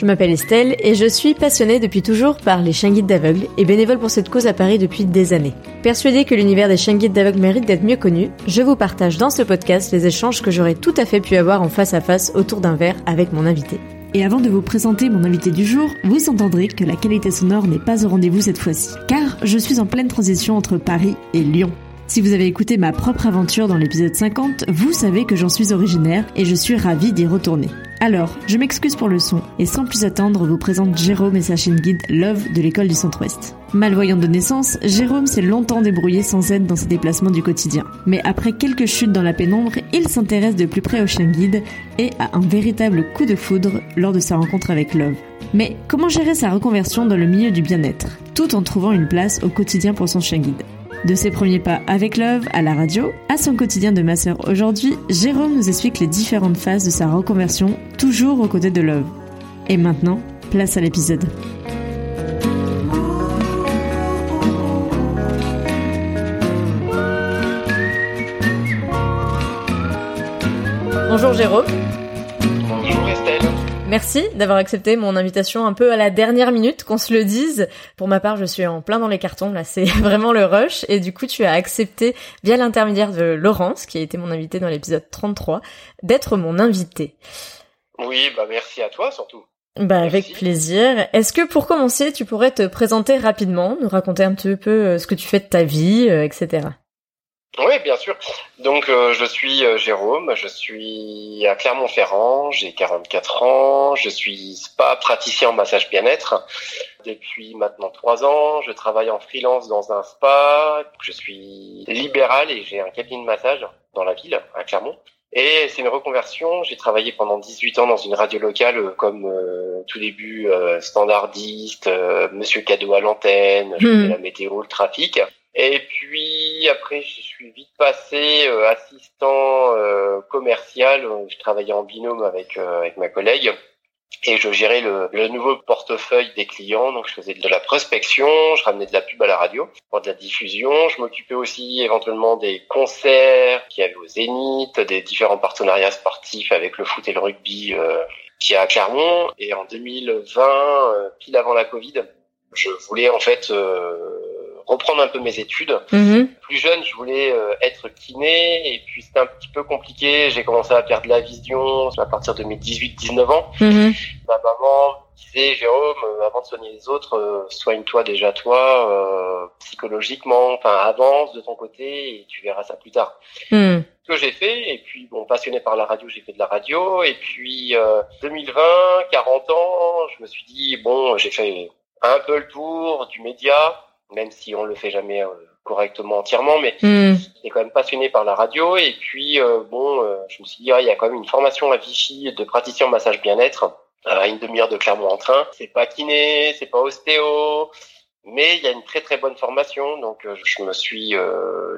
Je m'appelle Estelle et je suis passionnée depuis toujours par les chiens guides d'aveugles et bénévole pour cette cause à Paris depuis des années. Persuadée que l'univers des chiens guides d'aveugles mérite d'être mieux connu, je vous partage dans ce podcast les échanges que j'aurais tout à fait pu avoir en face à face autour d'un verre avec mon invité. Et avant de vous présenter mon invité du jour, vous entendrez que la qualité sonore n'est pas au rendez-vous cette fois-ci, car je suis en pleine transition entre Paris et Lyon. Si vous avez écouté ma propre aventure dans l'épisode 50, vous savez que j'en suis originaire et je suis ravie d'y retourner. Alors, je m'excuse pour le son et sans plus attendre, vous présente Jérôme et sa chaîne guide Love de l'école du Centre-Ouest. Malvoyant de naissance, Jérôme s'est longtemps débrouillé sans aide dans ses déplacements du quotidien. Mais après quelques chutes dans la pénombre, il s'intéresse de plus près au chien guide et a un véritable coup de foudre lors de sa rencontre avec Love. Mais comment gérer sa reconversion dans le milieu du bien-être, tout en trouvant une place au quotidien pour son chien guide? De ses premiers pas avec Love à la radio, à son quotidien de masseur aujourd'hui, Jérôme nous explique les différentes phases de sa reconversion, toujours aux côtés de Love. Et maintenant, place à l'épisode. Bonjour Jérôme. Merci d'avoir accepté mon invitation un peu à la dernière minute, qu'on se le dise. Pour ma part, je suis en plein dans les cartons, là c'est vraiment le rush. Et du coup, tu as accepté, via l'intermédiaire de Laurence, qui a été mon invité dans l'épisode 33, d'être mon invité. Oui, bah merci à toi surtout. Bah avec plaisir. Est-ce que pour commencer, tu pourrais te présenter rapidement, nous raconter un petit peu euh, ce que tu fais de ta vie, euh, etc. Oui, bien sûr. Donc, euh, je suis euh, Jérôme, je suis à Clermont-Ferrand, j'ai 44 ans, je suis spa praticien en massage bien-être depuis maintenant trois ans. Je travaille en freelance dans un spa, je suis libéral et j'ai un cabinet de massage dans la ville, à Clermont. Et c'est une reconversion. J'ai travaillé pendant 18 ans dans une radio locale euh, comme euh, tout début standardiste, Monsieur Cadeau à l'antenne, je faisais la météo, le trafic. Et puis après, je suis vite passé euh, assistant euh, commercial. Je travaillais en binôme avec euh, avec ma collègue et je gérais le, le, nouveau portefeuille des clients. Donc je faisais de la prospection, je ramenais de la pub à la radio pour de la diffusion. Je m'occupais aussi éventuellement des concerts qui avaient au Zénith, des différents partenariats sportifs avec le foot et le rugby qui est à Clermont. Et en 2020, pile avant la Covid, je voulais en fait reprendre un peu mes études. Mhm. Plus jeune, je voulais euh, être kiné et puis c'était un petit peu compliqué. J'ai commencé à perdre la vision à partir de mes 18-19 ans. Mhm. Ma maman disait Jérôme, euh, avant de soigner les autres, euh, soigne-toi déjà toi psychologiquement. Enfin, avance de ton côté et tu verras ça plus tard. Mhm. Ce que j'ai fait et puis bon, passionné par la radio, j'ai fait de la radio et puis 2020, 40 ans, je me suis dit bon, j'ai fait un peu le tour du média même si on le fait jamais euh, correctement entièrement, mais mm. j'étais quand même passionné par la radio. Et puis, euh, bon, euh, je me suis dit, ah, il y a quand même une formation à Vichy de praticien en massage bien-être à une demi-heure de Clermont en train. C'est pas kiné, c'est pas ostéo, mais il y a une très très bonne formation. Donc, je me suis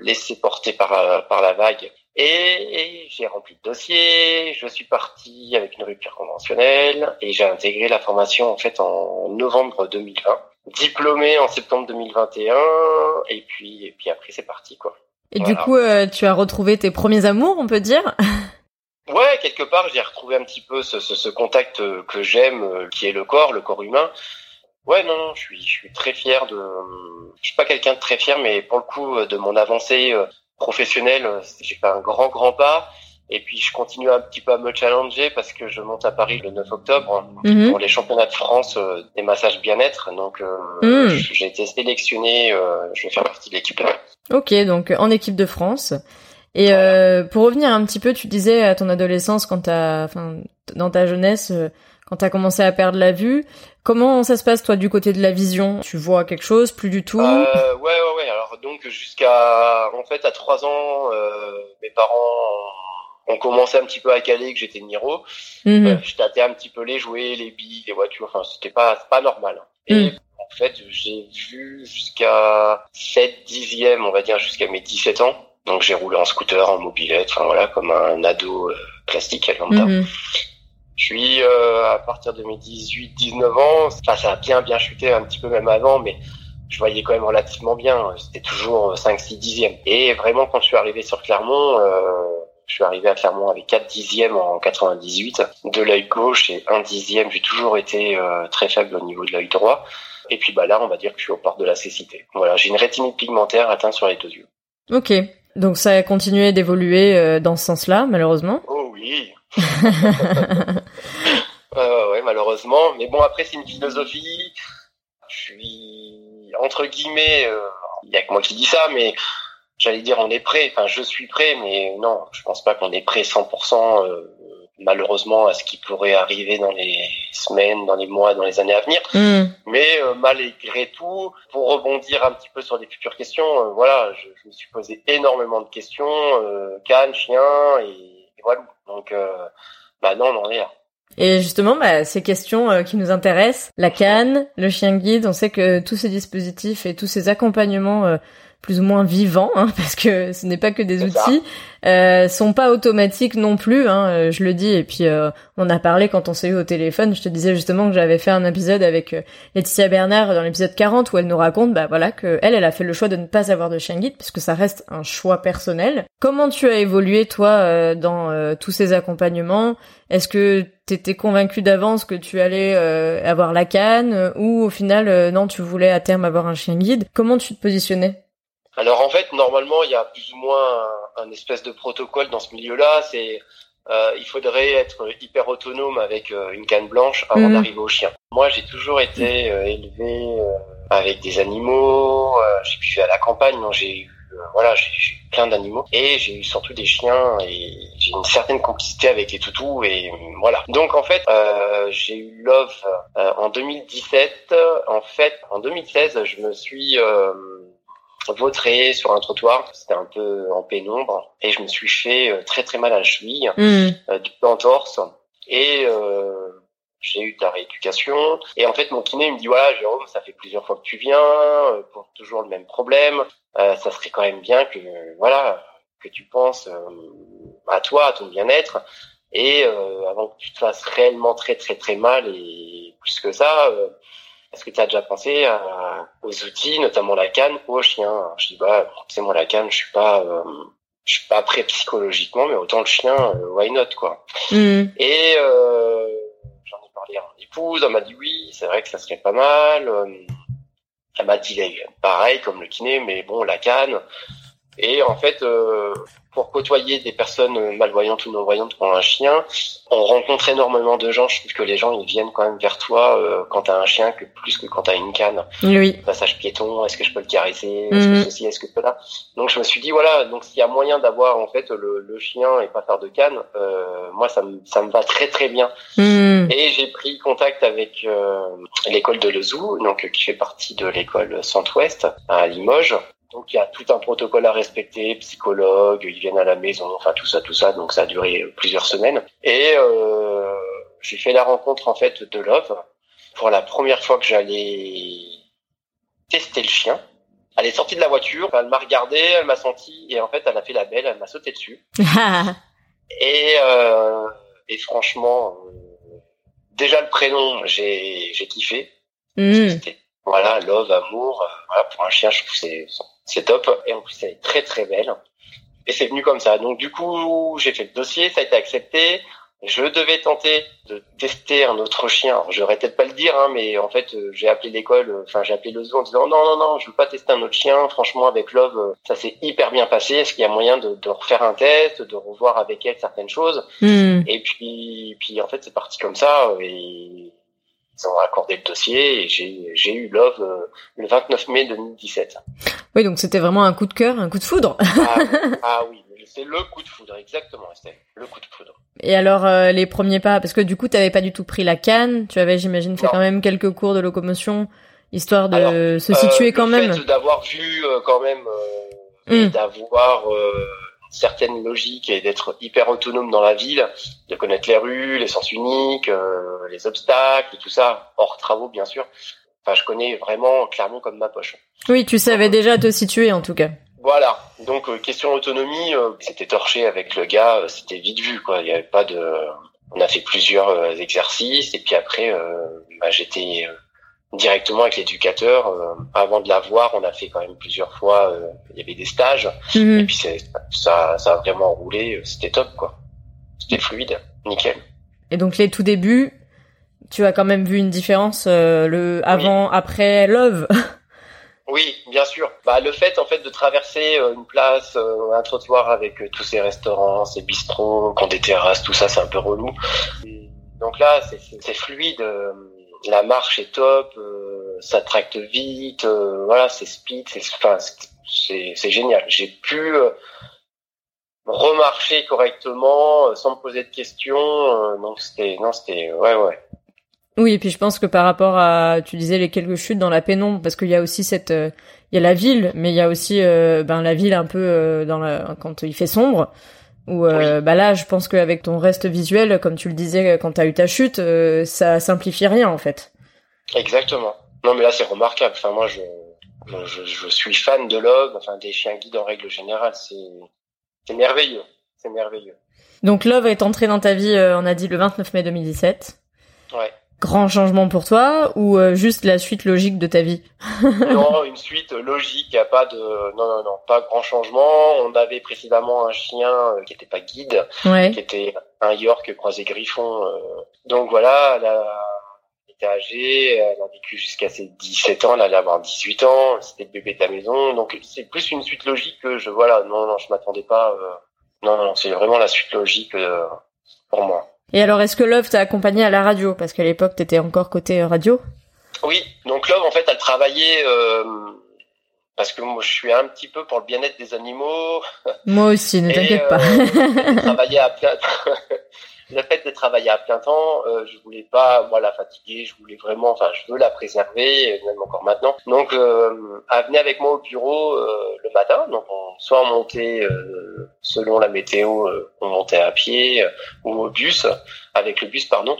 laissé porter par, par la vague. Et j'ai rempli le dossier, je suis parti avec une rupture conventionnelle et j'ai intégré la formation en fait en novembre 2020 diplômé en septembre 2021 et puis et puis après c'est parti quoi. Et du coup, euh, tu as retrouvé tes premiers amours, on peut dire? Ouais, quelque part, j'ai retrouvé un petit peu ce, ce, ce contact euh, que j'aime, euh, qui est le corps, le corps humain. Ouais, non, non, je suis, je suis très fier de. Je suis pas quelqu'un de très fier, mais pour le coup, de mon avancée professionnelle, j'ai fait un grand, grand pas. Et puis je continue un petit peu à me challenger parce que je monte à Paris le 9 octobre Mhm. pour les championnats de France euh, des massages bien-être. Donc euh, Mhm. j'ai été sélectionné, euh, je vais faire partie de l'équipe. Ok, donc en équipe de France. Et euh, pour revenir un petit peu, tu disais à ton adolescence, quand t'as, enfin, dans ta jeunesse, quand t'as commencé à perdre la vue, comment ça se passe toi du côté de la vision? Tu vois quelque chose, plus du tout? Euh, ouais, ouais, ouais. Alors donc jusqu'à en fait à trois ans, euh, mes parents on commençait un petit peu à caler que j'étais Niro. Mhm. Euh, je tâtais un petit peu les jouets, les billes, les voitures. Enfin, c'était pas, pas normal. Et Mm. en fait, j'ai vu jusqu'à 7 dixièmes, on va dire, jusqu'à mes 17 ans. Donc, j'ai roulé en scooter, en mobilette, enfin voilà, comme un ado euh, classique à lambda. Mhm. Puis, euh, à partir de mes 18, 19 ans, enfin, ça a bien, bien chuté un petit peu même avant, mais je voyais quand même relativement bien. C'était toujours 5, 6 dixièmes. Et vraiment, quand je suis arrivé sur Clermont, euh, je suis arrivé à Clermont avec 4 dixièmes en 98 de l'œil gauche et 1 dixième. J'ai toujours été euh, très faible au niveau de l'œil droit. Et puis bah là, on va dire que je suis au port de la cécité. Voilà, j'ai une rétinite pigmentaire atteinte sur les deux yeux. Ok. Donc ça a continué d'évoluer euh, dans ce sens-là, malheureusement. Oh oui. Euh, ouais, malheureusement. Mais bon, après, c'est une philosophie. Je suis, entre guillemets, euh, il y a que moi qui dis ça, mais j'allais dire on est prêt. Enfin, je suis prêt, mais non, je pense pas qu'on est prêt 100%, euh, malheureusement, à ce qui pourrait arriver dans les semaines, dans les mois, dans les années à venir. Mhm. Mais euh, malgré tout, pour rebondir un petit peu sur les futures questions, euh, voilà, je, je me suis posé énormément de questions, euh, canne, chien, et, et voilà. Donc, euh, bah non, on en est là. Et justement, bah, ces questions euh, qui nous intéressent, la canne, le chien guide, on sait que tous ces dispositifs et tous ces accompagnements euh, plus ou moins vivants, hein, parce que ce n'est pas que des outils, euh, sont pas automatiques non plus. Hein, euh, je le dis. Et puis euh, on a parlé quand on s'est eu au téléphone. Je te disais justement que j'avais fait un épisode avec euh, Laetitia Bernard dans l'épisode 40 où elle nous raconte, bah voilà, que elle, elle a fait le choix de ne pas avoir de chien guide parce que ça reste un choix personnel. Comment tu as évolué toi euh, dans euh, tous ces accompagnements? Est-ce que t'étais convaincu d'avance que tu allais euh, avoir la canne ou au final non, tu voulais à terme avoir un chien guide? Comment tu te positionnais? Alors en fait, normalement, il y a plus ou moins un, un espèce de protocole dans ce milieu-là. C'est euh, il faudrait être hyper autonome avec euh, une canne blanche avant Mhm. d'arriver au chien. Moi, j'ai toujours été euh, élevé euh, avec des animaux. euh, j'ai vécu à la campagne, donc j'ai eu voilà, j'ai eu plein d'animaux et j'ai eu surtout des chiens et j'ai une certaine complicité avec les toutous et voilà. Donc en fait, euh, j'ai eu Love euh, en 2017. En fait, en 2016, je me suis euh, vautré sur un trottoir. C'était un peu en pénombre et je me suis fait euh, très très mal à la cheville, Hmm. euh, du entorse et euh, j'ai eu de la rééducation. Et en fait, mon kiné il me dit voilà, Jérôme, ça fait plusieurs fois que tu viens euh, pour toujours le même problème. Euh, ça serait quand même bien que voilà que tu penses euh, à toi, à ton bien-être. Et euh, avant que tu te fasses réellement très très très mal et plus que ça, euh, est-ce que tu as déjà pensé à- aux outils, notamment la canne ou au chien Alors, Je dis bah, sais moi la canne, je suis pas, euh, je suis pas prêt psychologiquement, mais autant le chien, euh, why not quoi. Hmm. Et euh, j'en ai parlé à mon épouse, elle m'a dit oui, c'est vrai que ça serait pas mal. Euh, Elle m'a dit pareil comme le kiné, mais bon la canne. Et en fait, euh, pour côtoyer des personnes malvoyantes ou non-voyantes pour un chien, on rencontre énormément de gens. Je trouve que les gens ils viennent quand même vers toi euh, quand t'as un chien que plus que quand t'as une canne. Oui. Passage piéton, est-ce que je peux le caresser, est-ce Mhm. que ceci, est-ce que cela? Donc je me suis dit voilà, donc s'il y a moyen d'avoir en fait le, le chien et pas faire de canne, euh, moi ça me ça me va très très bien. Hmm. Et j'ai pris contact avec euh, l'école de Lezou, donc qui fait partie de l'école Centre-Ouest à Limoges. Donc il y a tout un protocole à respecter, psychologue, ils viennent à la maison, enfin tout ça, tout ça. Donc ça a duré plusieurs semaines. Et euh, j'ai fait la rencontre en fait de Love pour la première fois que j'allais tester le chien. Elle est sortie de la voiture, elle m'a regardé, elle m'a senti et en fait elle a fait la belle, elle m'a sauté dessus. Et, euh, et franchement, euh, déjà le prénom, j'ai kiffé. Hmm. Voilà, love, amour. euh, voilà, pour un chien, je trouve c'est c'est top. Et en plus, elle est très très belle. Et c'est venu comme ça. Donc du coup, j'ai fait le dossier, ça a été accepté. Je devais tenter de tester un autre chien. Alors, j'aurais peut-être pas le dire, hein, mais en fait, euh, j'ai appelé l'école, euh, enfin, j'ai appelé le zoo en disant non, non, non, je veux pas tester un autre chien. Franchement, avec Love, euh, ça s'est hyper bien passé. Est-ce qu'il y a moyen de, de refaire un test, de revoir avec elle certaines choses? Hmm. Et puis, puis en fait, c'est parti comme ça. Et ils ont accordé le dossier et j'ai eu Love euh, le 29 mai 2017. Oui, donc c'était vraiment un coup de cœur, un coup de foudre. Ah, ah oui, c'est le coup de foudre, exactement, Estelle. Le coup de foudre. Et alors euh, les premiers pas, parce que du coup t'avais pas du tout pris la canne, tu avais j'imagine fait Non. quand même quelques cours de locomotion, histoire de Alors, se situer Euh, quand le même. d'avoir vu euh, quand même euh, et Mm. d'avoir euh, certaines logiques et d'être hyper autonome dans la ville, de connaître les rues, les sens uniques, les obstacles, et tout ça, hors travaux bien sûr. Enfin, je connais vraiment Clermont comme ma poche. Oui, tu savais déjà te situer en tout cas. Voilà. Donc euh, question autonomie, euh, c'était torché avec le gars, euh, c'était vite vu quoi. Il y avait pas de. On a fait plusieurs exercices et puis après, bah, j'étais directement avec l'éducateur. avant de l'avoir, on a fait quand même plusieurs fois. il y avait des stages mhm. et puis ça, ça a vraiment roulé. C'était top quoi. C'était fluide, nickel. Et donc les tout débuts, tu as quand même vu une différence le avant, après Love? Oui, bien sûr. Bah, le fait en fait de traverser euh, une place, euh, un trottoir avec euh, tous ces restaurants, ces bistrots, qui ont des terrasses, tout ça, c'est un peu relou. donc là, c'est fluide. La marche est top, ça tracte vite. voilà, c'est speed, c'est c'est génial. J'ai pu remarcher correctement sans me poser de questions. donc c'était non, c'était ouais ouais. Oui, et puis je pense que par rapport à, tu disais les quelques chutes dans la pénombre, parce qu'il y a aussi cette, euh, il y a la ville, mais il y a aussi euh, ben la ville un peu euh, dans la, quand il fait sombre. Ou bah là, je pense qu'avec ton reste visuel, comme tu le disais quand t'as eu ta chute, ça simplifie rien en fait. Exactement. Non, mais là c'est remarquable. Enfin moi, je, je, je, suis fan de Love, enfin des chiens guides en règle générale. C'est, c'est merveilleux, c'est merveilleux. Donc Love est entré dans ta vie, on a dit le 29 mai 2017. Ouais grand changement pour toi ou euh, juste la suite logique de ta vie? Non, une suite logique, il a pas de non non non, pas grand changement. On avait précédemment un chien euh, qui était pas guide, qui était un York croisé Griffon. Euh. Donc voilà, elle, a, était âgée, elle a vécu jusqu'à ses 17 ans, elle allait avoir 18 ans, c'était le bébé de la maison. Donc c'est plus une suite logique que je voilà, non non, je m'attendais pas non non, c'est vraiment la suite logique pour moi. Et alors, est-ce que Love t'a accompagné à la radio? Parce qu'à l'époque, t'étais encore côté euh, radio. Oui, donc Love, en fait, elle travaillait... Euh, parce que moi, je suis un petit peu pour le bien-être des animaux. Moi aussi, ne t'inquiète pas. Euh, travailler à plein... le fait de travailler à plein temps, euh, je voulais pas moi la fatiguer, je voulais vraiment, enfin je veux la préserver, même encore maintenant. Donc euh, elle venait avec moi au bureau euh, le matin, donc on, soit on montait euh, selon la météo, euh, on montait à pied ou au bus, avec le bus pardon,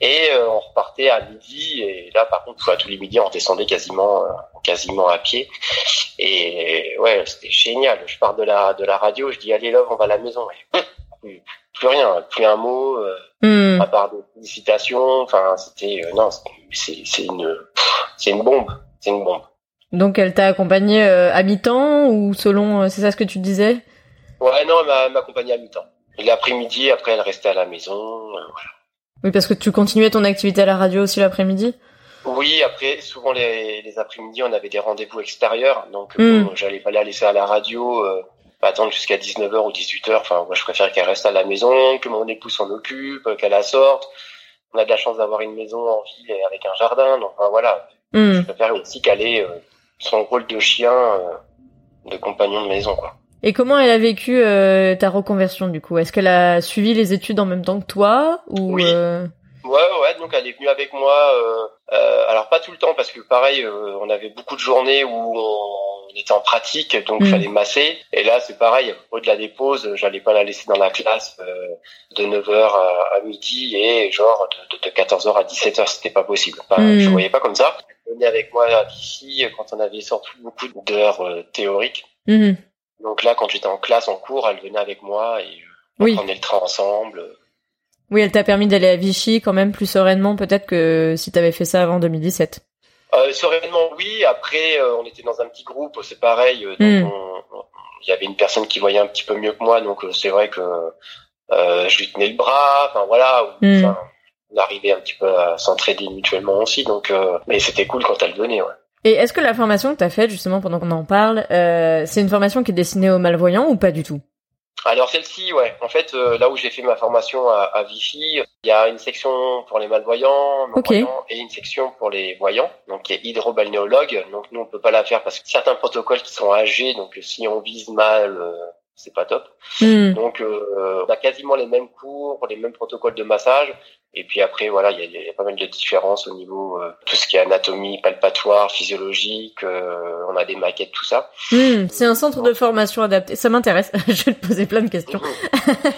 et on repartait à midi et là par contre tous les midis on descendait quasiment quasiment à pied et ouais c'était génial. Je pars de la de la radio, je dis allez love on va à la maison. Et, plus rien, plus un mot, euh, hmm. à part des félicitations. Enfin, c'était euh, non, c'est une c'est une bombe, c'est une bombe. Donc elle t'a accompagné euh, à mi-temps ou selon, c'est ça ce que tu disais? Ouais, non, elle m'a accompagné à mi-temps. L'après-midi, après, elle restait à la maison. voilà. Oui, parce que tu continuais ton activité à la radio aussi l'après-midi? Oui, après, souvent les, les après-midi, on avait des rendez-vous extérieurs, donc hmm. j'allais pas la laisser à la radio pas attendre jusqu'à 19h ou 18h. Enfin, moi, je préfère qu'elle reste à la maison, que mon épouse s'en occupe, qu'elle la sorte. On a de la chance d'avoir une maison en ville et avec un jardin. Donc, enfin, voilà. Hmm. Je préfère aussi qu'elle ait euh, son rôle de chien, euh, de compagnon de maison, quoi. Et comment elle a vécu euh, ta reconversion, du coup? Est-ce qu'elle a suivi les études en même temps que toi ou Oui. Ouais, ouais, donc elle est venue avec moi. alors pas tout le temps parce que pareil, on avait beaucoup de journées où on on était en pratique, donc il mm. fallait masser. Et là, c'est pareil, au-delà des pauses, j'allais pas la laisser dans la classe euh, de 9h à, midi et genre de, 14h à 17h, c'était pas possible. Enfin, mm. Je voyais pas comme ça. Elle venait avec moi ici quand on avait sorti beaucoup d'heures euh, théoriques. Mm-hmm. Donc là, quand j'étais en classe, en cours, elle venait avec moi et euh, on prenait le train ensemble. Oui, elle t'a permis d'aller à Vichy quand même plus sereinement peut-être que si t'avais fait ça avant 2017. Euh, sereinement, oui. Après, euh, on était dans un petit groupe, c'est pareil. Euh, hmm. il y avait une personne qui voyait un petit peu mieux que moi, donc c'est vrai que je lui tenais le bras. Enfin voilà. Hmm. on arrivait un petit peu à s'entraider mutuellement aussi. Donc, mais c'était cool quand elle venait. Ouais. Et est-ce que la formation que tu as faite justement pendant qu'on en parle, c'est une formation qui est destinée aux malvoyants ou pas du tout? Alors celle-ci, ouais. En fait, euh, là où j'ai fait ma formation à, à, Vichy, il y a une section pour les malvoyants, et une section pour les voyants, donc qui est hydrobalnéologue. Donc nous, on peut pas la faire parce que certains protocoles qui sont âgés, donc si on vise mal, euh, c'est pas top. Hmm. Donc euh, on a quasiment les mêmes cours, les mêmes protocoles de massage, Et puis après, voilà, il y, a, pas mal de différences au niveau euh, tout ce qui est anatomie, palpatoire, physiologique. Euh, on a des maquettes, tout ça. Hmm, c'est un centre de formation adapté. Ça m'intéresse. Je vais te poser plein de questions.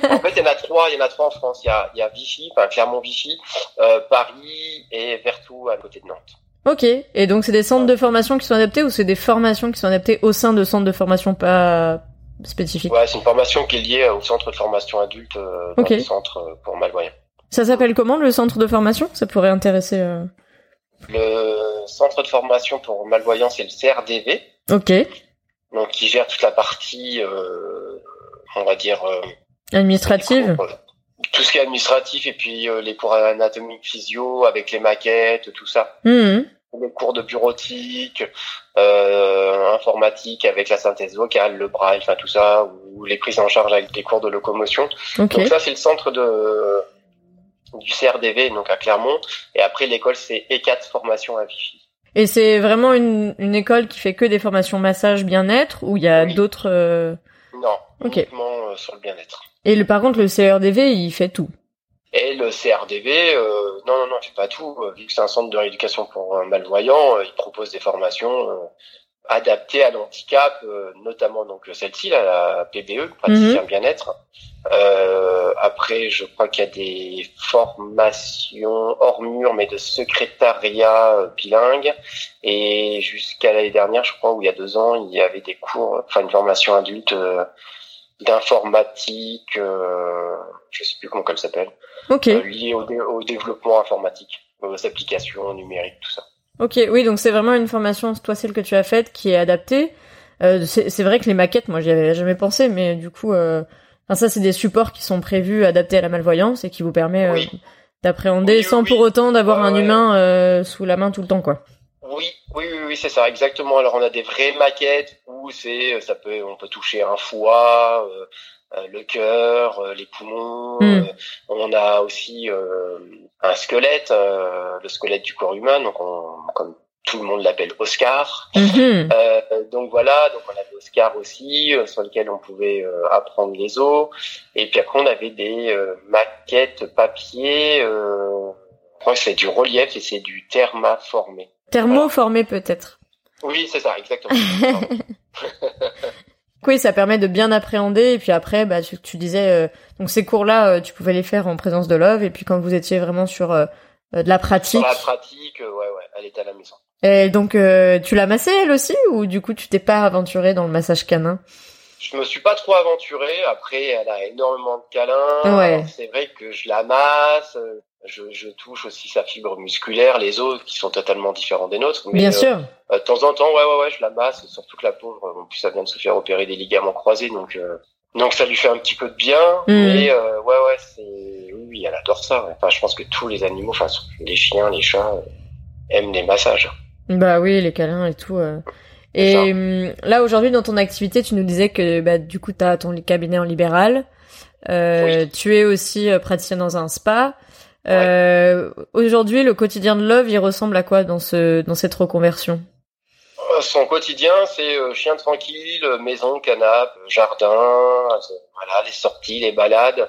en fait, il y en a trois. Il y en a trois en France. Il y a, y a Vichy, enfin Clermont Vichy, euh, Paris et Vertou à côté de Nantes. Ok. Et donc c'est des centres de formation qui sont adaptés ou c'est des formations qui sont adaptées au sein de centres de formation pas spécifiques? Ouais, c'est une formation qui est liée au centre de formation adulte, euh, dans le centre pour malvoyants. Ça s'appelle comment le centre de formation? Ça pourrait intéresser. Euh... Le centre de formation pour malvoyants, c'est le CRDV. Ok. Donc qui gère toute la partie, euh, on va dire euh, administrative. tout ce qui est administratif et puis les cours anatomiques, physio avec les maquettes, tout ça. Mmh. Les cours de bureautique, informatique avec la synthèse vocale, le braille, enfin tout ça, ou les prises en charge avec des cours de locomotion. Okay. Donc ça c'est le centre de du CRDV, donc à Clermont. Et après, l'école, c'est E4 Formation à Vichy. Et c'est vraiment une, une école qui fait que des formations massage bien-être ou il y a d'autres... Euh... Non, okay. uniquement euh, sur le bien-être. Et le, par contre, le CRDV, il fait tout et le CRDV, euh, non, non, non, il fait pas tout. Vu que c'est un centre de rééducation pour malvoyants, il propose des formations adaptées à l'handicap, euh, notamment donc celle-ci, la PBE, praticien Mhm. bien-être. Euh, après, je crois qu'il y a des formations hors mur, mais de secrétariat euh, bilingue. Et jusqu'à l'année dernière, je crois, ou il y a deux ans, il y avait des cours, enfin une formation adulte euh, d'informatique, euh, je sais plus comment elle s'appelle, Ok. euh, liée au, dé- au développement informatique, aux applications numériques, tout ça. Ok, oui, donc c'est vraiment une formation, toi celle que tu as faite, qui est adaptée. Euh, c'est c'est vrai que les maquettes, moi j'y avais jamais pensé, mais du coup, euh, enfin ça c'est des supports qui sont prévus, adaptés à la malvoyance et qui vous permet euh, d'appréhender Oui, oui, sans pour autant d'avoir un humain euh, sous la main tout le temps, quoi. Oui, oui, oui, oui, c'est ça, exactement. Alors on a des vraies maquettes où c'est, ça peut, on peut toucher un foie, euh, euh, le cœur, euh, les poumons. Mm. euh, on a aussi euh, un squelette, euh, le squelette du corps humain, donc on, comme tout le monde l'appelle Oscar. Mhm. Euh, donc voilà, donc on avait Oscar aussi, euh, sur lequel on pouvait euh, apprendre les os. Et puis après on avait des euh, maquettes papier. Euh, je crois que c'est du relief et c'est du thermaformé. Thermoformé peut-être. Oui, c'est ça, exactement. Oui, ça permet de bien appréhender et puis après, bah tu, tu disais, euh, donc ces cours-là, euh, tu pouvais les faire en présence de Love et puis quand vous étiez vraiment sur euh, euh, de la pratique. Sur la pratique, euh, ouais, ouais, elle est à la maison. Et donc euh, tu l'as massée elle aussi ou du coup tu t'es pas aventuré dans le massage canin? Je me suis pas trop aventuré. Après, elle a énormément de câlins. Ouais. C'est vrai que je la masse. Euh, Je, je touche aussi sa fibre musculaire, les os qui sont totalement différents des nôtres. Mais, Bien euh, sûr. euh, de temps en temps, ouais, ouais, ouais, je la masse. Surtout que la pauvre, en plus, ça vient de se faire opérer des ligaments croisés, donc euh, donc ça lui fait un petit peu de bien. Mhm. Mais euh, ouais, ouais, c'est oui, oui, elle adore ça. ouais. Enfin, je pense que tous les animaux, enfin, les chiens, les chats, euh, aiment les massages. Bah oui, les câlins et tout. euh. Et hum, là aujourd'hui dans ton activité, tu nous disais que bah du coup t'as ton cabinet en libéral. Euh, Tu es aussi euh, praticien dans un spa. Euh, Aujourd'hui, le quotidien de Love, il ressemble à quoi dans ce dans cette reconversion? Euh, Son quotidien, c'est euh, chien tranquille, euh, maison, canapé, jardin, euh, voilà, les sorties, les balades.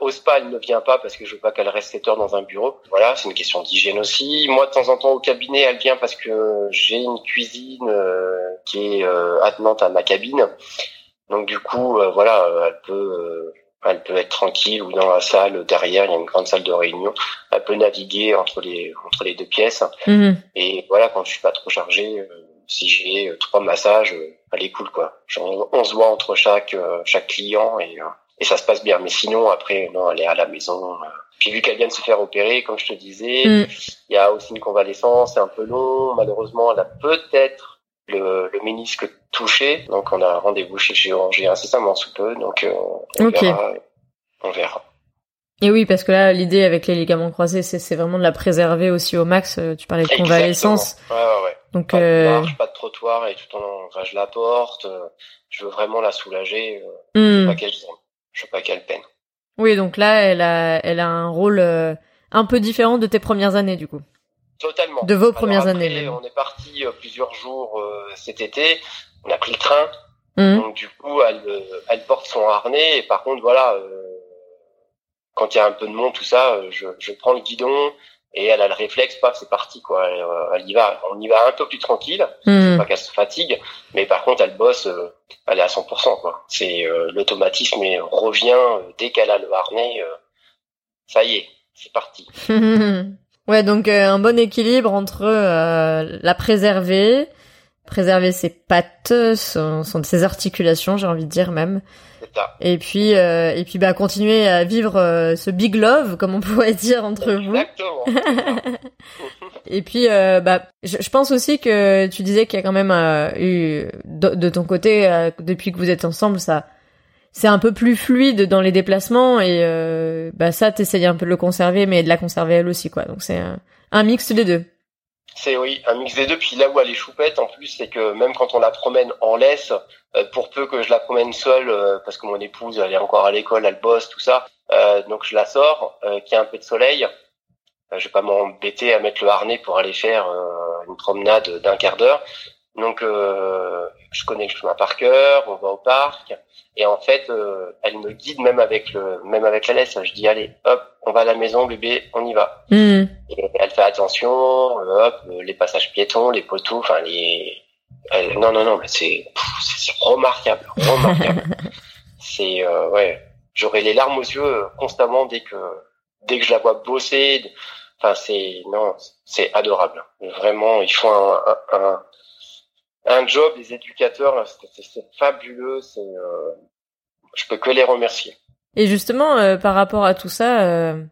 Au spa, elle ne vient pas parce que je veux pas qu'elle reste 7 heures dans un bureau. Voilà, c'est une question d'hygiène aussi. Moi, de temps en temps, au cabinet, elle vient parce que j'ai une cuisine euh, qui est attenante à ma cabine. Donc du coup, voilà, elle peut, elle peut être tranquille ou dans la salle derrière. Il y a une grande salle de réunion. Elle peut naviguer entre les entre les deux pièces. Mhm. Et voilà, quand je suis pas trop chargé, euh, si j'ai euh, trois massages, euh, elle est cool quoi. Genre, on se voit entre chaque chaque client et et ça se passe bien. Mais sinon après, non, elle est à la maison. Puis vu qu'elle vient de se faire opérer, comme je te disais, Mm. il y a aussi une convalescence, c'est un peu long. Malheureusement, elle a peut-être le, le ménisque touché, donc on a un rendez-vous chez chirurgien incessamment sous peu. Donc euh, on Ok. verra. On verra. Et oui, parce que là, l'idée avec les ligaments croisés, c'est c'est vraiment de la préserver aussi au max. Euh, Tu parlais de convalescence. Ouais, ouais, ouais. donc pas de euh, marche, pas de trottoir et tout en enfin, je la porte. euh, Je veux vraiment la soulager. Je veux hmm. pas qu'elle je veux pas qu'elle peine. oui, donc là, elle a elle a un rôle un peu différent de tes premières années du coup. Totalement. De vos Alors premières après, années. On est parti plusieurs jours euh, cet été. On a pris le train. Mhm. Donc du coup, elle, euh, elle porte son harnais. Et par contre, voilà, euh, quand il y a un peu de monde, tout ça, je, je prends le guidon et elle a le réflexe, paf, c'est parti quoi. Elle, elle, y va, on y va un peu plus tranquille, Hmm. pas qu'elle se fatigue, mais par contre elle bosse, euh, elle est à 100% quoi. C'est euh, l'automatisme et revient euh, dès qu'elle a le harnais, euh, ça y est, c'est parti. ouais, donc euh, un bon équilibre entre euh, la préserver, préserver ses pattes, son, son- ses articulations, j'ai envie de dire même, et puis euh, et puis bah continuer à vivre euh, ce big love, comme on pourrait dire entre vous. Exactement. ça. Et puis, euh, bah, je, je pense aussi que tu disais qu'il y a quand même euh, eu de, de ton côté euh, depuis que vous êtes ensemble, ça, c'est un peu plus fluide dans les déplacements et euh, bah ça, t'essayes un peu de le conserver, mais de la conserver elle aussi, quoi. Donc c'est un, un mix des deux. C'est oui, un mix des deux. Puis là où elle est choupette, en plus, c'est que même quand on la promène en laisse, euh, pour peu que je la promène seule, euh, parce que mon épouse, elle est encore à l'école, elle bosse, tout ça, euh, donc je la sors, qu'il y a un peu de soleil. Je vais pas m'embêter à mettre le harnais pour aller faire une promenade d'un quart d'heure. Donc, euh, je connais le chemin par cœur, on va au parc, et en fait, euh, elle me guide même avec le, même avec la laisse. Je dis allez, hop, on va à la maison, bébé, on y va. Hmm. Et elle fait attention, euh, hop, euh, les passages piétons, les poteaux, enfin les. elle- non, non, non, mais c'est c'est remarquable, remarquable. c'est euh, ouais, j'aurais les larmes aux yeux euh, constamment dès que dès que je la vois bosser. Enfin, c'est non, c'est adorable. Vraiment, ils font un un, un, un job, les éducateurs, c'est- fabuleux. C'est euh, je peux que les remercier. Et justement, euh, par rapport à tout ça, euh,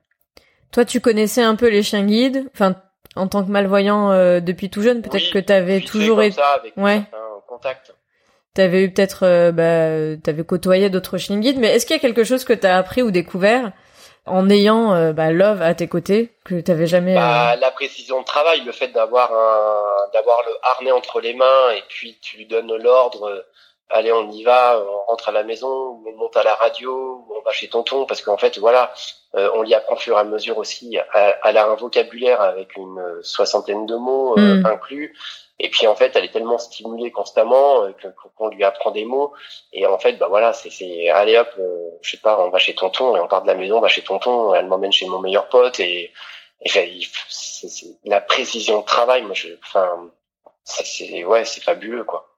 toi, tu connaissais un peu les chiens guides, enfin, en tant que malvoyant euh, depuis tout jeune, peut-être Oui, que t'avais Vite fait toujours été, Ouais. contact. t'avais eu peut-être, euh, bah, t'avais côtoyé d'autres chiens guides, mais est-ce qu'il y a quelque chose que t'as appris ou découvert en ayant euh, bah, Love à tes côtés que t'avais jamais euh, Bah, la précision de travail, le fait d'avoir un, d'avoir le harnais entre les mains et puis tu lui donnes l'ordre, euh, allez on y va, on rentre à la maison, ou on monte à la radio, ou on va chez tonton, parce qu'en fait voilà, euh, on l'y apprend au fur et à mesure aussi. Elle, elle a un vocabulaire avec une euh, soixantaine de mots euh, Mm. inclus. Et puis en fait, elle est tellement stimulée constamment euh, que- qu'on lui apprend des mots. Et en fait, bah voilà, c'est, c'est allez hop, euh, je sais pas, on va chez tonton et on part de la maison, on va chez tonton. Elle m'emmène chez mon meilleur pote et, et fait, c'est la précision de travail. Moi, je, enfin, c'est, c'est ouais, c'est fabuleux quoi.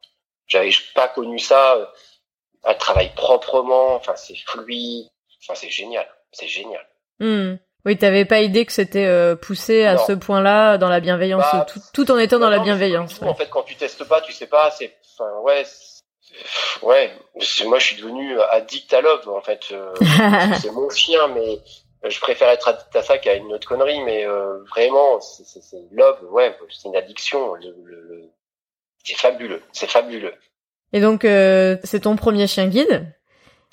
J'avais pas connu ça. euh, Elle travaille proprement. Enfin, c'est fluide. Enfin, c'est génial. C'est génial. hmm. Oui, t'avais pas idée que c'était euh, poussé à Non. ce point-là dans la bienveillance, Bah, tout, tout en étant dans Non, la bienveillance. En fait, quand tu testes pas, tu sais pas. C'est, enfin, ouais, ouais. Moi, je suis devenu addict à Love. En fait, Euh, c'est mon chien, mais je préfère être addict à ça qu'à une autre connerie. Mais euh, vraiment, c'est, Love. Ouais, c'est une addiction. Le, le- le- c'est fabuleux. C'est fabuleux. Et donc, euh, c'est ton premier chien guide.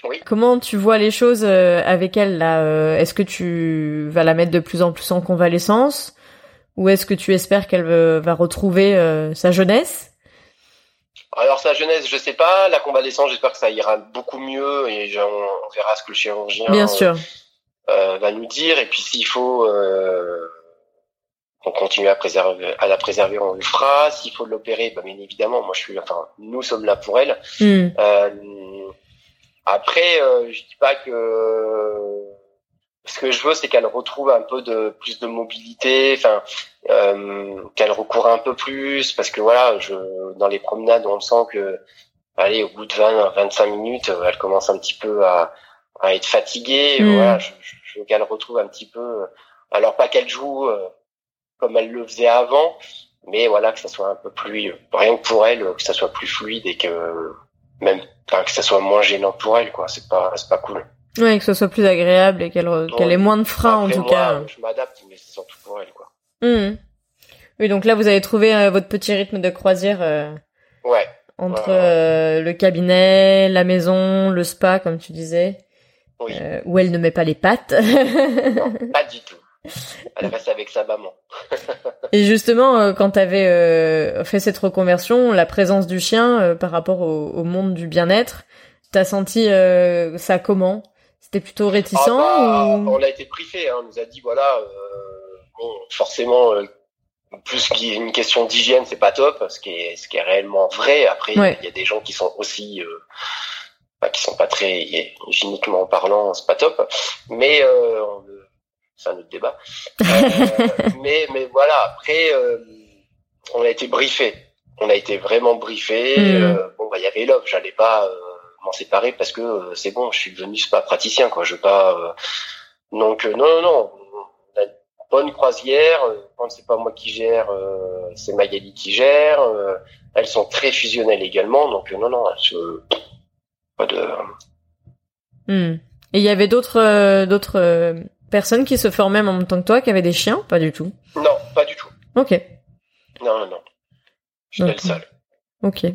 Oui. Comment tu vois les choses euh, avec elle là euh, Est-ce que tu vas la mettre de plus en plus en convalescence ou est-ce que tu espères qu'elle euh, va retrouver euh, sa jeunesse? Alors sa jeunesse, je sais pas. La convalescence, j'espère que ça ira beaucoup mieux et on, verra ce que le chirurgien Bien sûr. euh, va nous dire. Et puis s'il faut euh, qu'on continue à préserver, à la préserver, on le fera. S'il faut l'opérer, bah, bien évidemment, moi je suis, enfin, nous sommes là pour elle. Hmm. Euh, après, euh, je dis pas que ce que je veux, c'est qu'elle retrouve un peu de plus de mobilité, enfin, euh, qu'elle recourt un peu plus, parce que voilà, je, dans les promenades, on sent que, allez, au bout de 20, 25 minutes, euh, elle commence un petit peu à, à être fatiguée. Mm. Voilà, je, je- je veux qu'elle retrouve un petit peu, alors pas qu'elle joue euh, comme elle le faisait avant, mais voilà, que ça soit un peu plus, rien que pour elle, que ça soit plus fluide et que même, enfin, que ça soit moins gênant pour elle, quoi. C'est pas, c'est pas cool. Ouais, que ce soit plus agréable et qu'elle qu'elle ait moins de freins en tout moi, cas. Je m'adapte, mais c'est surtout pour elle, quoi. Hmm. Oui, donc là vous avez trouvé euh, votre petit rythme de croisière euh, Ouais. entre euh, le cabinet, la maison, le spa comme tu disais, Oui. où elle ne met pas les pattes. Non, pas du tout. Elle reste avec sa maman. Et justement, euh, quand tu avais fait cette reconversion, la présence du chien euh, par rapport au, au monde du bien-être, t'as senti euh, ça comment? C'était plutôt réticent Ah bah, ou... On a été privé, hein. on nous a dit voilà, euh, bon, forcément, euh, plus qu'il y ait une question d'hygiène, c'est pas top, ce qui est, ce qui est réellement vrai. Après, il Ouais. y a des gens qui sont aussi, euh, bah, qui sont pas très hygiéniquement parlant, c'est pas top. Mais c'est un autre débat. mais mais voilà, après on a été briefé. On a été vraiment briefé. Mm. bon bah il y avait l'offre, j'allais pas m'en séparer parce que c'est bon, je suis devenu pas praticien quoi. Je veux pas. donc non non non bonne croisière. Euh, quand c'est pas moi qui gère, euh, c'est Magali qui gère. Euh, elles sont très fusionnelles également, donc non, non, pas de. Hmm. Et il y avait d'autres d'autres personnes qui se formaient en même temps que toi, qui avaient des chiens Pas du tout. Non, pas du tout. Ok. Non, non, non. J'étais le seul. Ok.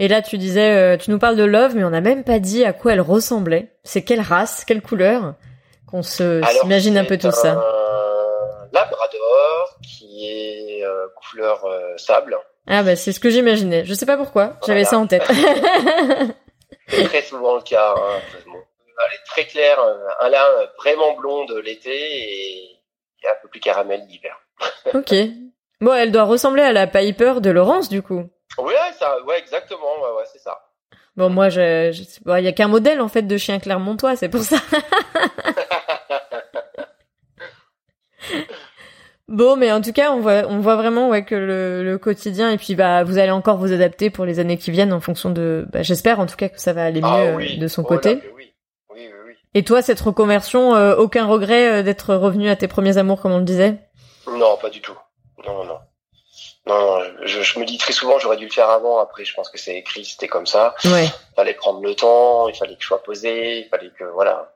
Et là, tu disais, tu nous parles de Love, mais on n'a même pas dit à quoi elle ressemblait. C'est quelle race, quelle couleur? Qu'on se s'imagine un peu tout ça. Labrador qui est euh, couleur euh, sable. Ah bah c'est ce que j'imaginais. Je sais pas pourquoi, j'avais ça en tête. très souvent le cas. Hein. Elle est très claire, un lin vraiment blonde l'été et un peu plus caramel l'hiver. ok. Bon, elle doit ressembler à la Piper de Laurence du coup. Oui, ça, ouais, exactement, ouais, ouais c'est ça. Bon, moi, je, il y a qu'un modèle en fait de chien Clermontois, c'est pour ça. Bon, mais en tout cas, on voit, on voit vraiment ouais, que le, le, quotidien, et puis bah, vous allez encore vous adapter pour les années qui viennent en fonction de. Bah, J'espère en tout cas que ça va aller ah mieux euh, de son côté. Oui, oui, et toi, cette reconversion, euh, aucun regret euh, d'être revenu à tes premiers amours, comme on le disait? Non, pas du tout. Non, non. Non, je, je me dis très souvent, j'aurais dû le faire avant. Après, je pense que c'est écrit, c'était comme ça. Ouais. Il fallait prendre le temps, il fallait que je sois posé, il fallait que voilà.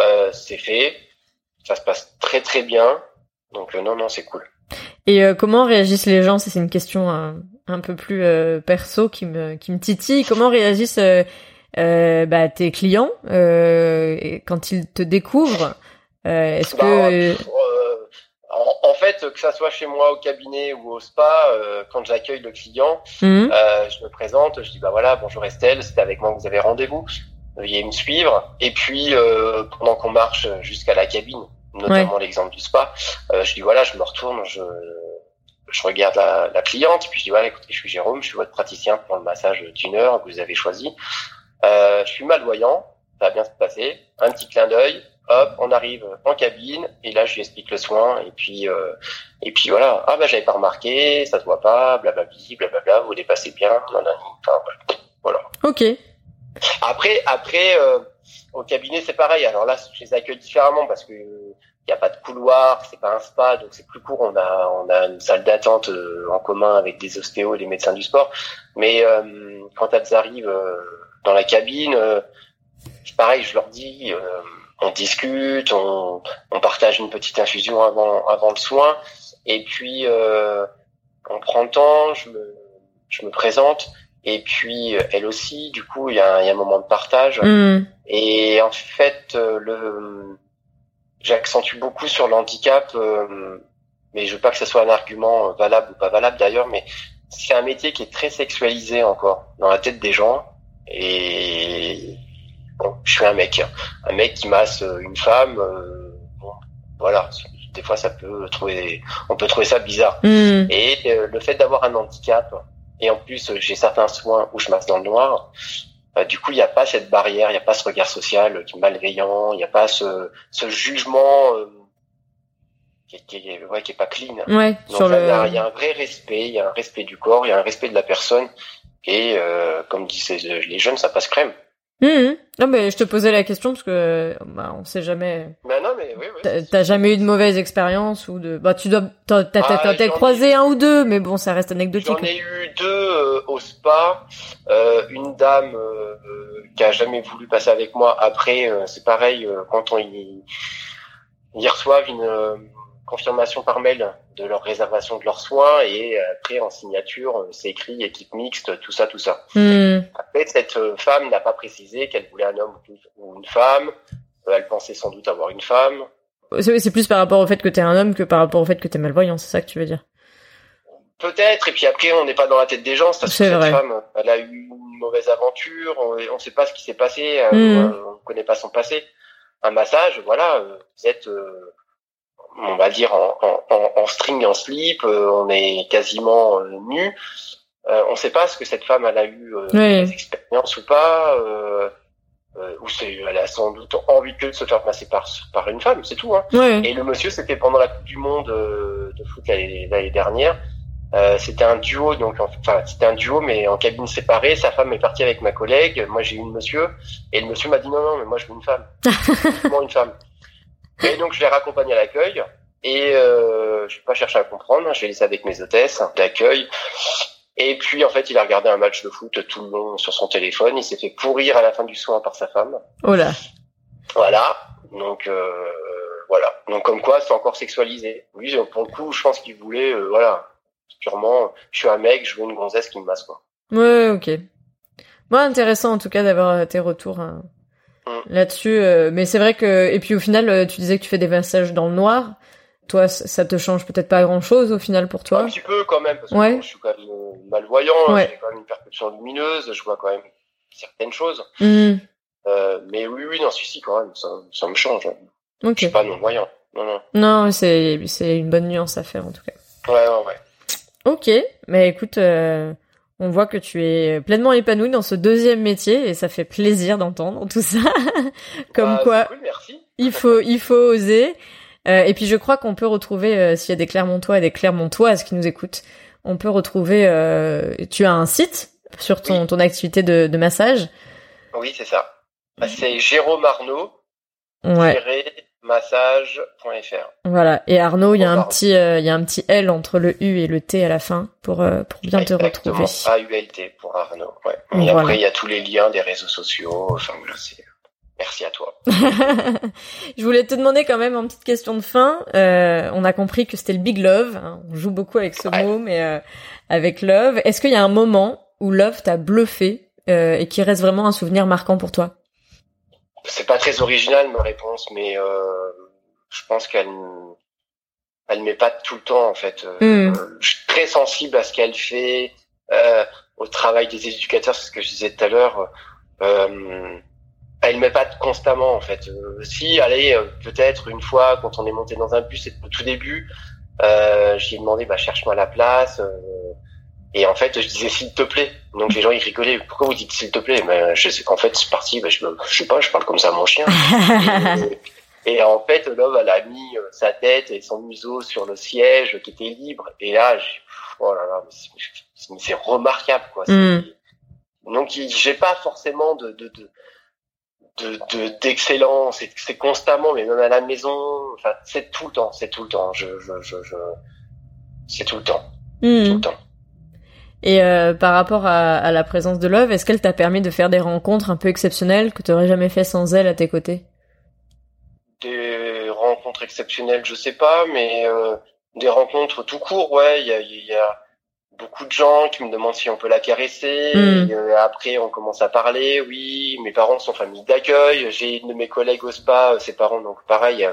Euh, c'est fait. Ça se passe très très bien. Donc euh, non, non, c'est cool. Et euh, comment réagissent les gens? C'est une question un peu plus euh, perso qui me qui me titille. Comment réagissent bah, tes clients quand ils te découvrent Est-ce que bah, en, fait, que ça soit chez moi au cabinet ou au spa, quand j'accueille le client, mmh. je me présente, je dis bah voilà, bonjour Estelle, c'est avec moi que vous avez rendez-vous, veuillez me suivre. Et puis pendant qu'on marche jusqu'à la cabine, notamment l'exemple du spa. Euh, je dis voilà, je me retourne, je, je regarde la, la, cliente, puis je dis voilà, écoutez, je suis Jérôme, je suis votre praticien pour le massage d'une heure que vous avez choisi. Euh, je suis malvoyant, ça va bien se passer. Un petit clin d'œil, hop, on arrive en cabine et là je lui explique le soin et puis euh, et puis voilà. Ah bah j'avais pas remarqué, ça se voit pas, blablabla, blablabla, vous dépassez bien, enfin, voilà. Ok. Après après euh, au cabinet c'est pareil. Alors là je les accueille différemment parce que il n'y a pas de couloir, c'est pas un spa, donc c'est plus court. On a on a une salle d'attente euh, en commun avec des ostéos et des médecins du sport. Mais euh, quand elles arrivent euh, dans la cabine, pareil, je leur dis, on discute, on, on partage une petite infusion avant avant le soin, et puis on prend le temps, je me je me présente. Et puis elle aussi, du coup, il y a, y a, un moment de partage. Mmh. Et en fait, le j'accentue beaucoup sur l'handicap, euh, mais je veux pas que ce soit un argument valable ou pas valable d'ailleurs, mais c'est un métier qui est très sexualisé encore dans la tête des gens. Et bon, je suis un mec, un mec qui masse une femme. Euh, bon, voilà, des fois ça peut trouver, on peut trouver ça bizarre. Hmm. Et euh, le fait d'avoir un handicap, et en plus j'ai certains soins où je masse dans le noir, bah, du coup, il n'y a pas cette barrière, il n'y a pas ce regard social qui est malveillant, il n'y a pas ce, ce jugement euh, qui, qui, est, ouais, qui est pas clean. Ouais, Donc, il y, a un vrai respect, il y a un respect du corps, il y a un respect de la personne. Et euh, comme disent les jeunes, ça passe crème. Mmh. Non mais je te posais la question parce que bah, on sait jamais. Bah non mais oui. oui t'as jamais eu de mauvaise expérience ou de bah tu dois t'as ah, croisé un ou deux mais bon ça reste anecdotique. J'en ai eu deux euh, au spa. Euh, une dame euh, qui a jamais voulu passer avec moi. Après c'est pareil quand on y ils reçoivent une confirmation par mail de leur réservation de leurs soins et après en signature c'est écrit équipe mixte tout ça tout ça. Hmm. Après cette euh, femme n'a pas précisé qu'elle voulait un homme ou une femme. Euh, elle pensait sans doute avoir une femme. C'est plus par rapport au fait que t'es un homme que par rapport au fait que t'es malvoyant, c'est ça que tu veux dire? Peut-être, et puis après on n'est pas dans la tête des gens, parce que cette femme, elle a eu une mauvaise aventure, on ne sait pas ce qui s'est passé, euh, hmm. on ne connaît pas son passé. Un massage, voilà, vous êtes on va dire en, en, en string, en slip, euh, on est quasiment euh, nu. Euh, on ne sait pas ce que cette femme elle a eu euh, des expériences ou pas. euh, ou c'est, elle a sans doute envie que de se faire passer par, par une femme, c'est tout. Hein. Ouais. Et le monsieur, c'était pendant la Coupe du Monde euh, de foot l'année l'année dernière. Euh, c'était un duo, donc enfin c'était un duo, mais en cabine séparée. Sa femme est partie avec ma collègue. Moi, j'ai eu le monsieur, et le monsieur m'a dit non, non, mais moi je veux une femme, Uniquement une femme. Et donc je l'ai raccompagné à l'accueil, et euh, je vais pas chercher à comprendre. Je l'ai laissé avec mes hôtesses d'accueil. Et puis en fait, il a regardé un match de foot tout le long sur son téléphone. Il s'est fait pourrir à la fin du soin par sa femme. Oh là. Voilà. Donc euh, voilà. Donc comme quoi, c'est encore sexualisé. Lui, pour le coup, je pense qu'il voulait, euh, voilà, purement. Je suis un mec, je veux une gonzesse qui me masse quoi. Ouais, ok. Bon, intéressant en tout cas d'avoir euh, tes retours hein. Là-dessus. euh, mais c'est vrai que et puis au final, euh, tu disais que tu fais des massages dans le noir. Toi, ça te change peut-être pas grand-chose au final pour toi. Un petit peu quand même, parce que Ouais. bon, je suis quand même euh, malvoyant. hein, Ouais. J'ai quand même une perception lumineuse. Je vois quand même certaines choses. Hmm, Euh, mais oui, oui, non, si, si, quand même, ça, ça me change. hein. Je suis pas non voyant. Non, non. Non, c'est c'est une bonne nuance à faire en tout cas. Ouais, ouais, ouais. Ok, mais écoute, euh, on voit que tu es pleinement épanoui dans ce deuxième métier et ça fait plaisir d'entendre tout ça. Comme Bah, quoi, c'est Cool, merci. il faut, il faut oser. Euh, et puis je crois qu'on peut retrouver, euh, s'il y a des Clermontois et des Clermontoises qui nous écoutent, on peut retrouver. euh, tu as un site sur ton, Oui. ton activité de, de massage? Oui, c'est ça. Bah, c'est Jérôme Arnaud, Ouais, massage.fr. voilà. Et Arnaud, il y a un petit, euh, il y a un petit L entre le U et le T à la fin pour euh, pour bien te retrouver. A-U-L-T pour Arnaud. Ouais. Et Voilà. après, il y a tous les liens des réseaux sociaux. Enfin, voilà, c'est... Merci à toi. je voulais te demander quand même en petite question de fin. Euh, on a compris que c'était le big love. hein. On joue beaucoup avec ce Ouais. mot, mais euh, avec love. Est-ce qu'il y a un moment où love t'a bluffé euh, et qui reste vraiment un souvenir marquant pour toi? C'est pas très original, ma réponse, mais euh, je pense qu'elle elle met pas tout le temps, en fait. Euh, Mm. Je suis très sensible à ce qu'elle fait, euh, au travail des éducateurs, c'est ce que je disais tout à l'heure. Euh, elle met pas constamment, en fait. Euh, si, allez, euh, peut-être une fois, quand on est monté dans un bus, c'était au tout début, euh, j'ai demandé, bah, cherche-moi la place. Et en fait, je disais s'il te plaît. Donc les gens ils rigolaient. Pourquoi vous dites s'il te plaît? Mais je sais qu'en fait c'est parti. Bah, je, me- je sais pas. Je parle comme ça à mon chien. et, et en fait, l'homme elle a mis euh, sa tête et son museau sur le siège qui était libre. Et là, j'ai- oh là là, mais c'est- remarquable quoi. Mm. Donc j'ai pas forcément de de de de- de- d'excellence. c'est c'est constamment, mais même à la maison. Enfin, c'est tout le temps. C'est tout le temps. Je je je, je c'est tout le temps. Tout Hmm. le temps. Et euh, par rapport à, à la présence de love, est-ce qu'elle t'a permis de faire des rencontres un peu exceptionnelles que tu aurais jamais fait sans elle à tes côtés? Des rencontres exceptionnelles, je sais pas, mais euh, des rencontres tout court, ouais. Il y a, y a beaucoup de gens qui me demandent si on peut la caresser. Mm. Et, euh, après, on commence à parler. Oui, mes parents sont famille d'accueil. J'ai une de mes collègues au spa, euh, ses parents, donc pareil.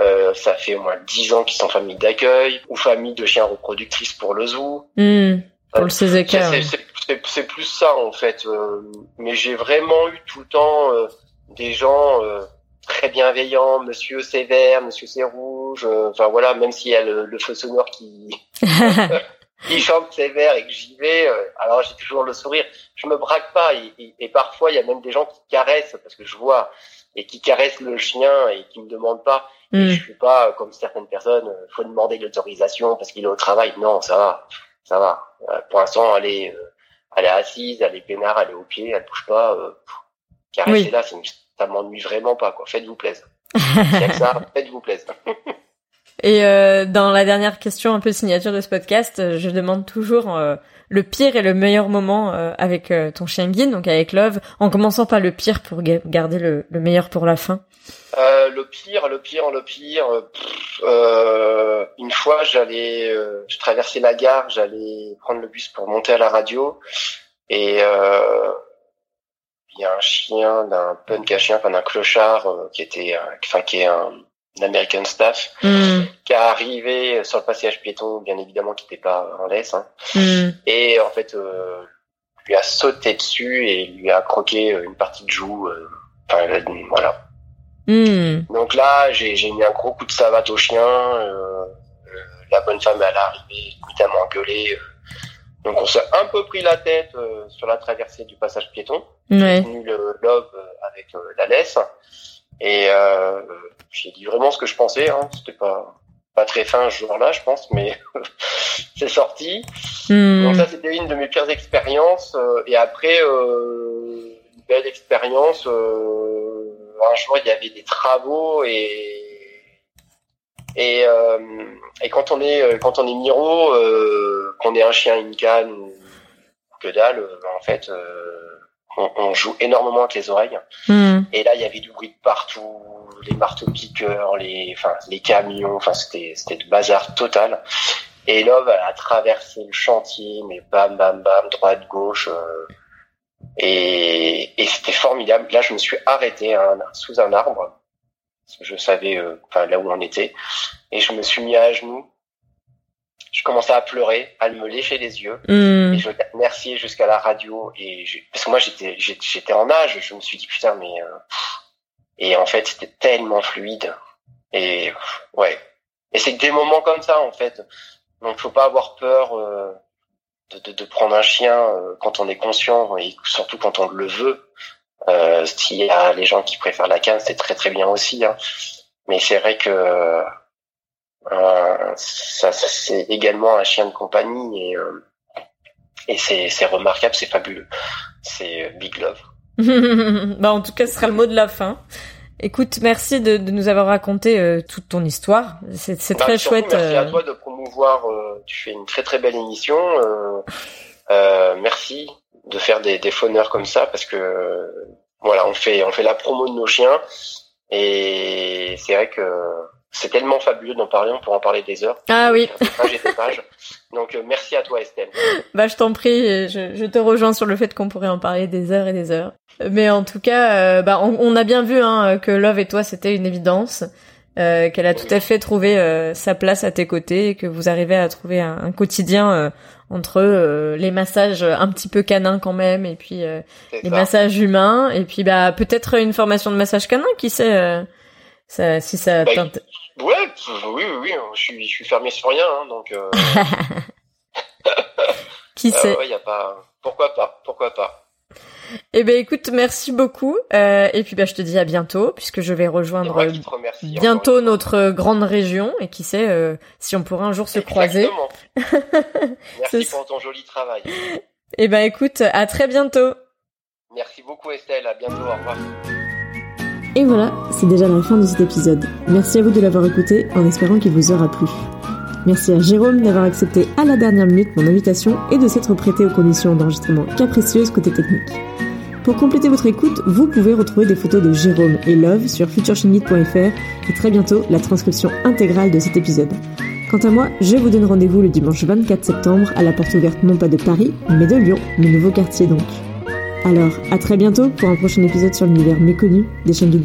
Euh, ça fait au moins dix ans qu'ils sont famille d'accueil ou famille de chiens reproductrices pour le zoo. Hmm. Pour le C'est- CZK. c'est- c'est- C'est c'est plus ça en fait. euh, mais j'ai vraiment eu tout le temps euh, des gens euh, très bienveillants, Monsieur sévère, Monsieur c'est rouge. euh, Enfin voilà, même s'il y a le, le feu sonore qui qui chante sévère et que j'y vais, euh, alors j'ai toujours le sourire. Je me braque pas et, et- et parfois il y a même des gens qui caressent parce que je vois et qui caressent le chien et qui me demandent pas. Et Hmm. je suis pas comme certaines personnes, faut demander l'autorisation parce qu'il est au travail. Non, ça va, ça va. Euh, pour l'instant, elle est, euh, elle est assise, elle est peinard, elle est au pied, elle bouge pas. Euh, Oui. là, ça, me- ça m'ennuie vraiment pas. Quoi. Faites-vous plaisir. Ça, faites-vous plaisir. Et euh, dans la dernière question un peu signature de ce podcast, euh, je demande toujours euh, le pire et le meilleur moment euh, avec euh, ton chien guide, donc avec Love, en commençant par le pire pour ga- garder le, le meilleur pour la fin. Euh, le pire, le pire, le pire. euh, pff, euh, une fois, j'allais, euh, je traversais la gare, j'allais prendre le bus pour monter à la radio, et euh, il y a un chien d'un punk à chien, enfin d'un clochard qui était, enfin qui est un, un American staff, Hmm. qui est arrivé sur le passage piéton, bien évidemment, qui n'était pas en laisse, hein, Hmm. et en fait, euh, lui a sauté dessus et lui a croqué une partie de joue. Enfin, voilà. Hmm. Donc là, j'ai mis un gros coup de savate au chien. euh, euh, la bonne femme, elle est arrivée, limite à m'engueuler. euh, Donc on s'est un peu pris la tête euh, sur la traversée du passage piéton. Ouais. J'ai tenu le lobe euh, avec euh, la laisse et euh, j'ai dit vraiment ce que je pensais. Hein. C'était pas pas très fin ce jour-là, je pense, mais c'est sorti. Hmm. Donc ça c'était une de mes pires expériences. euh, et après euh, une belle expérience. Un jour il y avait des travaux et et, euh, et quand on est euh, quand on est miro, euh, qu'on est un chien, une canne ou que dalle, euh, en fait, euh, on, on joue énormément avec les oreilles. Hmm. Et là, il y avait du bruit de partout, les marteaux piqueurs, les enfin les camions, enfin c'était c'était le bazar total. Et Love elle a traversé le chantier, mais bam bam bam, droite gauche. Et et c'était formidable. Là, je me suis arrêté à un- sous un arbre. Parce que Je savais euh, enfin là où on était. Et je me suis mis à genoux. Je commençais à pleurer, à me lécher les yeux. Hmm. Et je remerciais jusqu'à la radio. Et parce que moi, j'étais, j'étais j'étais en âge. Je me suis dit, putain, mais, euh, et en fait, c'était tellement fluide. Et, ouais. Et c'est des moments comme ça, en fait. Donc, faut pas avoir peur, euh, de, de, de prendre un chien euh, quand on est conscient et surtout quand on le veut. Euh, s'il y a les gens qui préfèrent la canne, c'est très très bien aussi. Hein. Mais c'est vrai que euh, ça, c'est également un chien de compagnie et euh, et c'est c'est remarquable, c'est fabuleux. C'est euh, Big Love. bah en tout cas, ce sera le mot de la fin. Écoute, merci de, de nous avoir raconté euh, toute ton histoire. C'est Bah, très chouette. Merci à euh, toi de promouvoir. euh, tu fais une très très belle émission. Euh, euh, merci de faire des, des fauneurs comme ça parce que voilà, on fait on fait la promo de nos chiens et c'est vrai que c'est tellement fabuleux d'en parler. On pourra en parler des heures. Ah oui, Des pages et des pages. Donc euh, merci à toi Estelle. bah je t'en prie, je, je te rejoins sur le fait qu'on pourrait en parler des heures et des heures. Mais en tout cas, euh, bah on, on a bien vu hein, que Love et toi c'était une évidence, euh, qu'elle a tout à fait trouvé sa place à tes côtés et que vous arrivez à trouver un, un quotidien entre euh, les massages un petit peu canins quand même et puis euh, les ça. massages humains et puis bah peut-être une formation de massage canin, qui sait euh, ça, si ça Bah, Ouais, oui, oui, oui. Je suis je suis fermé sur rien, hein, donc. Euh, qui ah sait. ouais, y a pas. Pourquoi pas Pourquoi pas Eh ben écoute, merci beaucoup euh, et puis bah je te dis à bientôt puisque je vais rejoindre remercie. encore bientôt notre grande région et qui sait euh, si on pourrait un jour se croiser. Merci pour ton joli travail. Eh ben écoute, à très bientôt. Merci beaucoup Estelle, à bientôt, au revoir. Et voilà, c'est déjà la fin de cet épisode. Merci à vous de l'avoir écouté en espérant qu'il vous aura plu. Merci à Jérôme d'avoir accepté à la dernière minute mon invitation et de s'être prêté aux conditions d'enregistrement capricieuses côté technique. Pour compléter votre écoute, vous pouvez retrouver des photos de Jérôme et Love sur futureshingit.fr et très bientôt la transcription intégrale de cet épisode. Quant à moi, je vous donne rendez-vous le dimanche 24 septembre à la porte ouverte non pas de Paris, mais de Lyon, le nouveau quartier donc. Alors, à très bientôt pour un prochain épisode sur l'univers méconnu des chaînes guides